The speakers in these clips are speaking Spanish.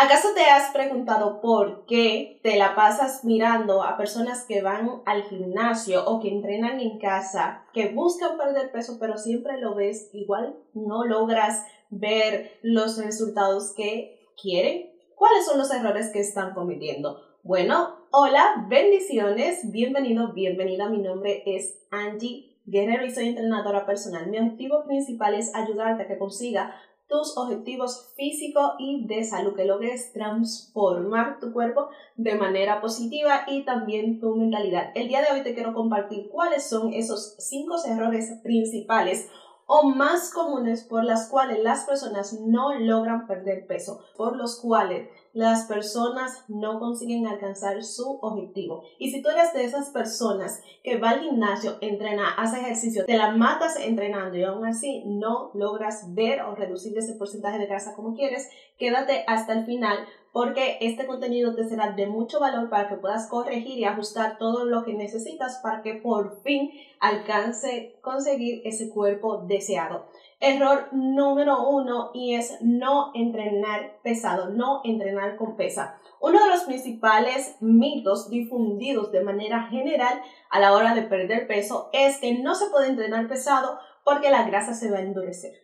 ¿Acaso te has preguntado por qué te la pasas mirando a personas que van al gimnasio o que entrenan en casa, que buscan perder peso, pero siempre lo ves igual, no logras ver los resultados que quieren? ¿Cuáles son los errores que están cometiendo? Bueno, hola, bendiciones, bienvenido, bienvenida, mi nombre es Angie Guerrero y soy entrenadora personal. Mi objetivo principal es ayudarte a que consiga tus objetivos físicos y de salud, que logres transformar tu cuerpo de manera positiva y también tu mentalidad. El día de hoy te quiero compartir cuáles son esos cinco errores principales o más comunes por las cuales las personas no logran perder peso, por los cuales las personas no consiguen alcanzar su objetivo. Y si tú eres de esas personas que va al gimnasio, entrena, hace ejercicio, te la matas entrenando y aún así no logras ver o reducir ese porcentaje de grasa como quieres, quédate hasta el final porque este contenido te será de mucho valor para que puedas corregir y ajustar todo lo que necesitas para que por fin alcance conseguir ese cuerpo deseado. Error número uno y es no entrenar pesado, no entrenar con pesa. Uno de los principales mitos difundidos de manera general a la hora de perder peso es que no se puede entrenar pesado porque la grasa se va a endurecer.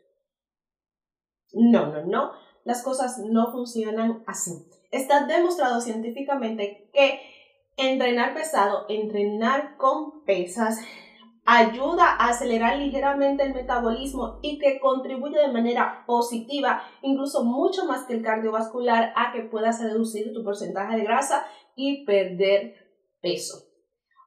No, no, no las cosas no funcionan así. Está demostrado científicamente que entrenar pesado, entrenar con pesas, ayuda a acelerar ligeramente el metabolismo y que contribuye de manera positiva, incluso mucho más que el cardiovascular, a que puedas reducir tu porcentaje de grasa y perder peso.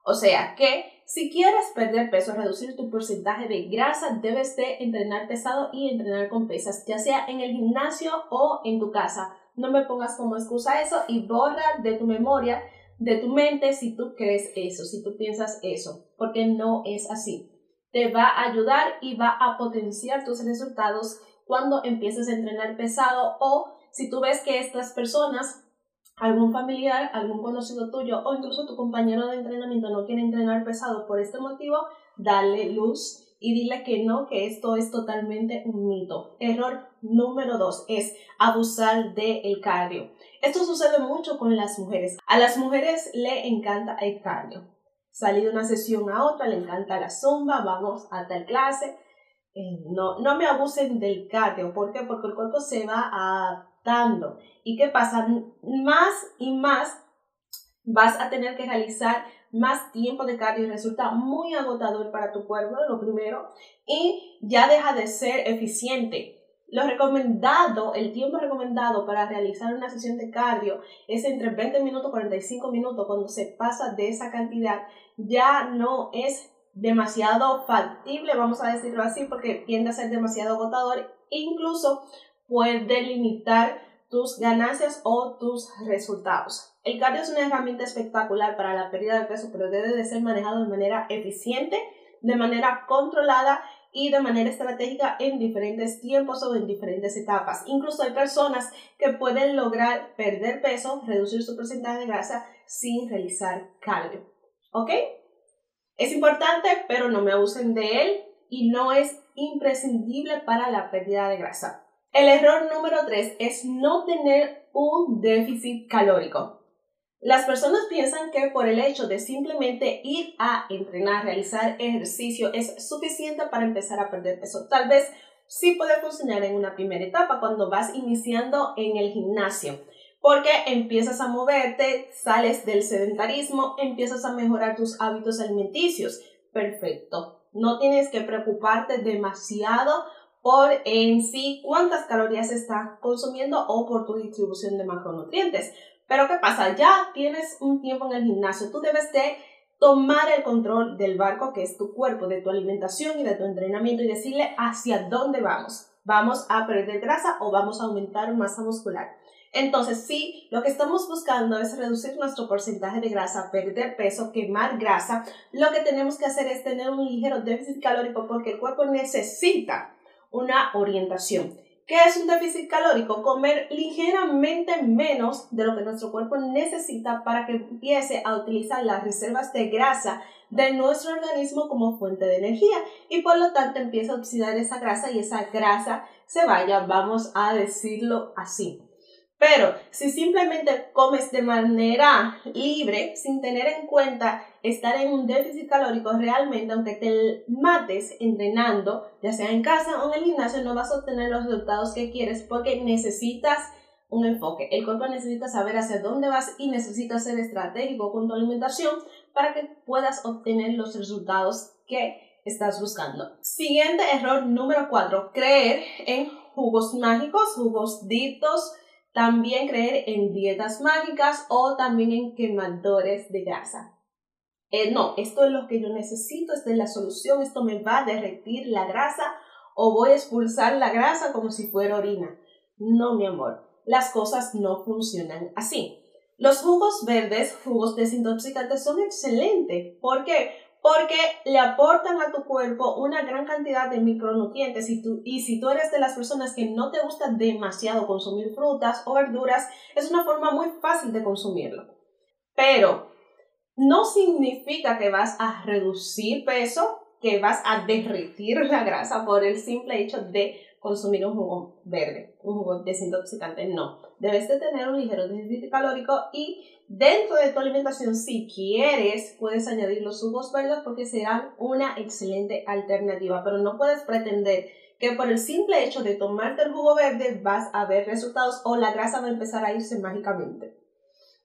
O sea que si quieres perder peso, reducir tu porcentaje de grasa, debes de entrenar pesado y entrenar con pesas, ya sea en el gimnasio o en tu casa. No me pongas como excusa eso y borra de tu memoria, de tu mente, si tú crees eso, si tú piensas eso, porque no es así. Te va a ayudar y va a potenciar tus resultados cuando empieces a entrenar pesado o si tú ves que estas personas algún familiar, algún conocido tuyo o incluso tu compañero de entrenamiento no quiere entrenar pesado por este motivo, dale luz y dile que no, que esto es totalmente un mito. Error número dos es abusar del cardio. Esto sucede mucho con las mujeres. A las mujeres le encanta el cardio. Salir de una sesión a otra, le encanta la zumba, vamos a tal clase. Eh, no, no me abusen del cardio. ¿Por qué? Porque el cuerpo se va a ¿Y qué pasa? Más y más vas a tener que realizar más tiempo de cardio y resulta muy agotador para tu cuerpo, lo primero, y ya deja de ser eficiente. Lo recomendado, el tiempo recomendado para realizar una sesión de cardio es entre 20 minutos y 45 minutos. Cuando se pasa de esa cantidad, ya no es demasiado factible, vamos a decirlo así, porque tiende a ser demasiado agotador. Incluso puede limitar tus ganancias o tus resultados. El cardio es una herramienta espectacular para la pérdida de peso, pero debe de ser manejado de manera eficiente, de manera controlada y de manera estratégica en diferentes tiempos o en diferentes etapas. Incluso hay personas que pueden lograr perder peso, reducir su porcentaje de grasa sin realizar cardio. ¿Ok? Es importante, pero no me abusen de él y no es imprescindible para la pérdida de grasa. El error número 3 es no tener un déficit calórico. Las personas piensan que por el hecho de simplemente ir a entrenar, realizar ejercicio, es suficiente para empezar a perder peso. Tal vez sí puede funcionar en una primera etapa cuando vas iniciando en el gimnasio, porque empiezas a moverte, sales del sedentarismo, empiezas a mejorar tus hábitos alimenticios. Perfecto. No tienes que preocuparte demasiado por en sí cuántas calorías está consumiendo o por tu distribución de macronutrientes. Pero ¿qué pasa? Ya tienes un tiempo en el gimnasio, tú debes de tomar el control del barco que es tu cuerpo, de tu alimentación y de tu entrenamiento y decirle hacia dónde vamos. ¿Vamos a perder grasa o vamos a aumentar masa muscular? Entonces, si lo que estamos buscando es reducir nuestro porcentaje de grasa, perder peso, quemar grasa, lo que tenemos que hacer es tener un ligero déficit calórico porque el cuerpo necesita una orientación. ¿Qué es un déficit calórico? Comer ligeramente menos de lo que nuestro cuerpo necesita para que empiece a utilizar las reservas de grasa de nuestro organismo como fuente de energía y por lo tanto empieza a oxidar esa grasa y esa grasa se vaya, vamos a decirlo así. Pero si simplemente comes de manera libre, sin tener en cuenta estar en un déficit calórico realmente, aunque te mates entrenando, ya sea en casa o en el gimnasio, no vas a obtener los resultados que quieres porque necesitas un enfoque. El cuerpo necesita saber hacia dónde vas y necesita ser estratégico con tu alimentación para que puedas obtener los resultados que estás buscando. Siguiente error número 4, creer en jugos mágicos, jugos dictos, también creer en dietas mágicas o también en quemadores de grasa. Eh, no, esto es lo que yo necesito, esta es la solución, esto me va a derretir la grasa o voy a expulsar la grasa como si fuera orina. No, mi amor, las cosas no funcionan así. Los jugos verdes, jugos desintoxicantes, son excelentes. ¿Por qué? Porque le aportan a tu cuerpo una gran cantidad de micronutrientes y, tú, y si tú eres de las personas que no te gusta demasiado consumir frutas o verduras, es una forma muy fácil de consumirlo. Pero no significa que vas a reducir peso, que vas a derretir la grasa por el simple hecho de consumir un jugo verde, un jugo desintoxicante, no. Debes de tener un ligero déficit calórico y dentro de tu alimentación, si quieres, puedes añadir los jugos verdes porque serán una excelente alternativa, pero no puedes pretender que por el simple hecho de tomarte el jugo verde vas a ver resultados o la grasa va a empezar a irse mágicamente.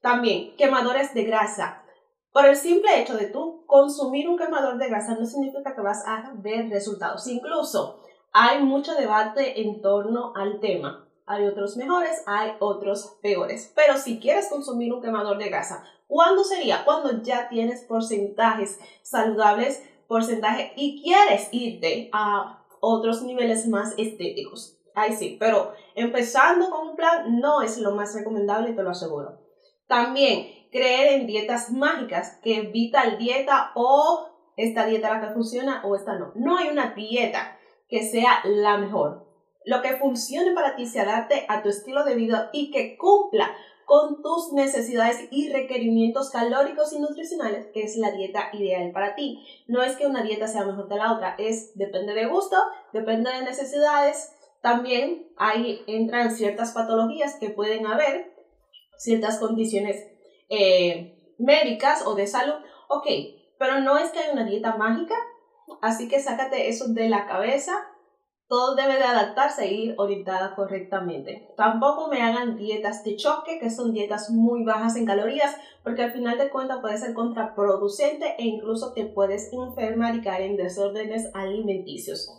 También, quemadores de grasa. Por el simple hecho de tú consumir un quemador de grasa no significa que vas a ver resultados. Incluso hay mucho debate en torno al tema. Hay otros mejores, hay otros peores. Pero si quieres consumir un quemador de grasa, ¿cuándo sería? Cuando ya tienes porcentajes saludables, porcentaje y quieres irte a otros niveles más estéticos. Ahí sí, pero empezando con un plan no es lo más recomendable, te lo aseguro. También creer en dietas mágicas que evita el dieta o esta dieta la que funciona o esta no. No hay una dieta que sea la mejor. Lo que funcione para ti se adapte a tu estilo de vida y que cumpla con tus necesidades y requerimientos calóricos y nutricionales es la dieta ideal para ti. No es que una dieta sea mejor que la otra, es depende de gusto, depende de necesidades. También ahí entran ciertas patologías que pueden haber, ciertas condiciones eh, médicas o de salud. Ok, pero no es que hay una dieta mágica Así que sácate eso de la cabeza. Todo debe de adaptarse e ir orientada correctamente. Tampoco me hagan dietas de choque, que son dietas muy bajas en calorías, porque al final de cuentas puede ser contraproducente e incluso te puedes enfermar y caer en desórdenes alimenticios.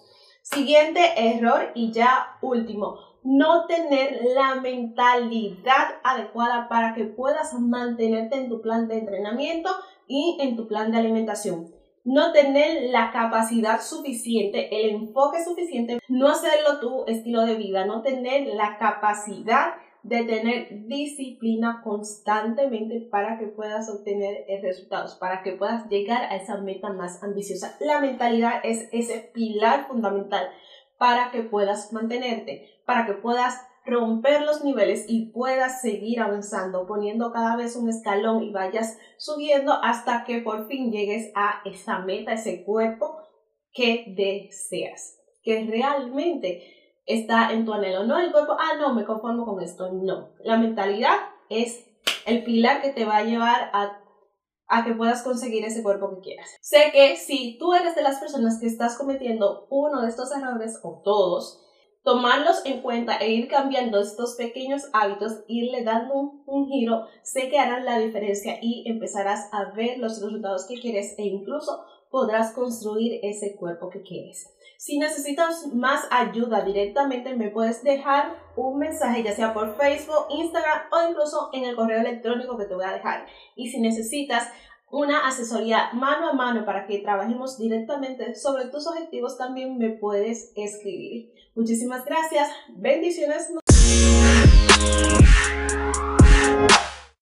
Siguiente error y ya último, no tener la mentalidad adecuada para que puedas mantenerte en tu plan de entrenamiento y en tu plan de alimentación no tener la capacidad suficiente, el enfoque suficiente, no hacerlo tu estilo de vida, no tener la capacidad de tener disciplina constantemente para que puedas obtener resultados, para que puedas llegar a esa meta más ambiciosa. La mentalidad es ese pilar fundamental para que puedas mantenerte, para que puedas romper los niveles y puedas seguir avanzando, poniendo cada vez un escalón y vayas subiendo hasta que por fin llegues a esa meta, ese cuerpo que deseas, que realmente está en tu anhelo. No el cuerpo, ah, no, me conformo con esto. No, la mentalidad es el pilar que te va a llevar a, a que puedas conseguir ese cuerpo que quieras. Sé que si tú eres de las personas que estás cometiendo uno de estos errores o todos, tomarlos en cuenta e ir cambiando estos pequeños hábitos, irle dando un, giro, sé que harán la diferencia y empezarás a ver los resultados que quieres e incluso podrás construir ese cuerpo que quieres. Si necesitas más ayuda directamente, me puedes dejar un mensaje, ya sea por Facebook, Instagram o incluso en el correo electrónico que te voy a dejar. Y si necesitas una asesoría mano a mano para que trabajemos directamente sobre tus objetivos, también me puedes escribir. Muchísimas gracias. Bendiciones.